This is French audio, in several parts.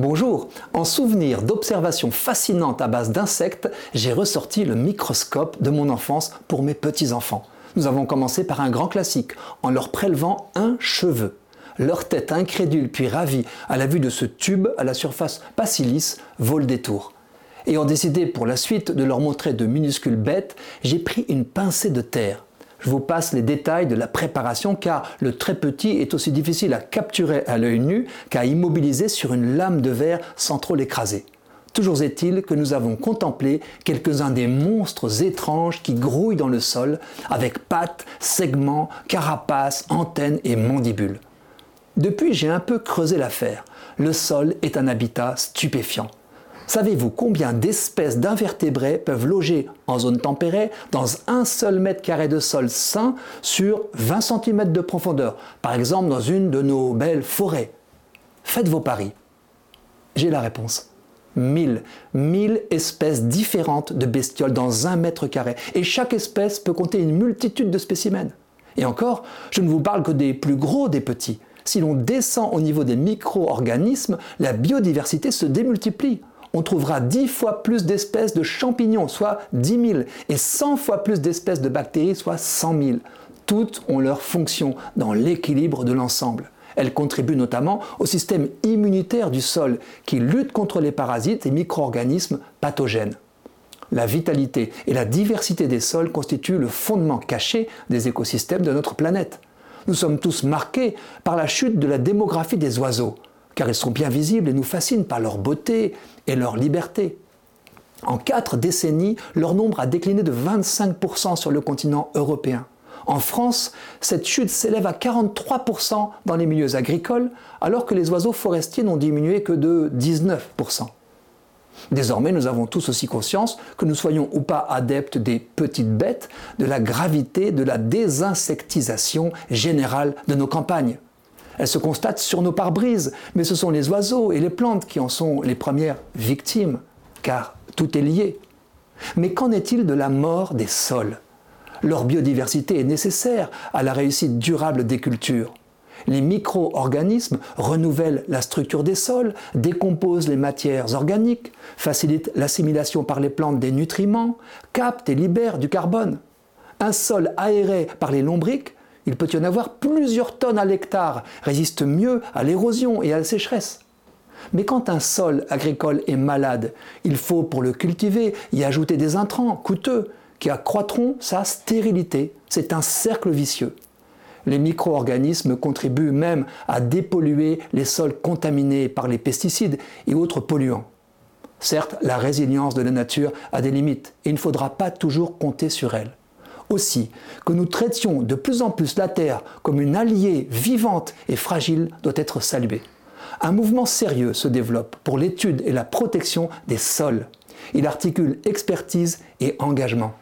Bonjour, en souvenir d'observations fascinantes à base d'insectes, j'ai ressorti le microscope de mon enfance pour mes petits-enfants. Nous avons commencé par un grand classique, en leur prélevant un cheveu. Leur tête incrédule puis ravie à la vue de ce tube à la surface pas si lisse vole des tours. Ayant décidé pour la suite de leur montrer de minuscules bêtes, j'ai pris une pincée de terre je vous passe les détails de la préparation car le très petit est aussi difficile à capturer à l'œil nu qu'à immobiliser sur une lame de verre sans trop l'écraser. Toujours est-il que nous avons contemplé quelques-uns des monstres étranges qui grouillent dans le sol avec pattes, segments, carapaces, antennes et mandibules. Depuis, j'ai un peu creusé l'affaire. Le sol est un habitat stupéfiant. Savez-vous combien d'espèces d'invertébrés peuvent loger en zone tempérée dans un seul mètre carré de sol sain sur 20 cm de profondeur, par exemple dans une de nos belles forêts? Faites vos paris. J'ai la réponse. 1000, 1000 espèces différentes de bestioles dans un mètre carré. Et chaque espèce peut compter une multitude de spécimens. Et encore, je ne vous parle que des plus gros des petits. Si l'on descend au niveau des micro-organismes, la biodiversité se démultiplie on trouvera 10 fois plus d'espèces de champignons, soit 10 000, et 100 fois plus d'espèces de bactéries, soit 100 000. Toutes ont leur fonction dans l'équilibre de l'ensemble. Elles contribuent notamment au système immunitaire du sol qui lutte contre les parasites et micro-organismes pathogènes. La vitalité et la diversité des sols constituent le fondement caché des écosystèmes de notre planète. Nous sommes tous marqués par la chute de la démographie des oiseaux car ils sont bien visibles et nous fascinent par leur beauté et leur liberté. En quatre décennies, leur nombre a décliné de 25% sur le continent européen. En France, cette chute s'élève à 43% dans les milieux agricoles, alors que les oiseaux forestiers n'ont diminué que de 19%. Désormais, nous avons tous aussi conscience, que nous soyons ou pas adeptes des petites bêtes, de la gravité de la désinsectisation générale de nos campagnes. Elle se constate sur nos pare-brises, mais ce sont les oiseaux et les plantes qui en sont les premières victimes, car tout est lié. Mais qu'en est-il de la mort des sols? Leur biodiversité est nécessaire à la réussite durable des cultures. Les micro-organismes renouvellent la structure des sols, décomposent les matières organiques, facilitent l'assimilation par les plantes des nutriments, captent et libèrent du carbone. Un sol aéré par les lombriques il peut y en avoir plusieurs tonnes à l'hectare, résiste mieux à l'érosion et à la sécheresse. Mais quand un sol agricole est malade, il faut pour le cultiver y ajouter des intrants coûteux qui accroîtront sa stérilité. C'est un cercle vicieux. Les micro-organismes contribuent même à dépolluer les sols contaminés par les pesticides et autres polluants. Certes, la résilience de la nature a des limites et il ne faudra pas toujours compter sur elle aussi que nous traitions de plus en plus la Terre comme une alliée vivante et fragile doit être salué. Un mouvement sérieux se développe pour l'étude et la protection des sols. Il articule expertise et engagement.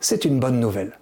C'est une bonne nouvelle.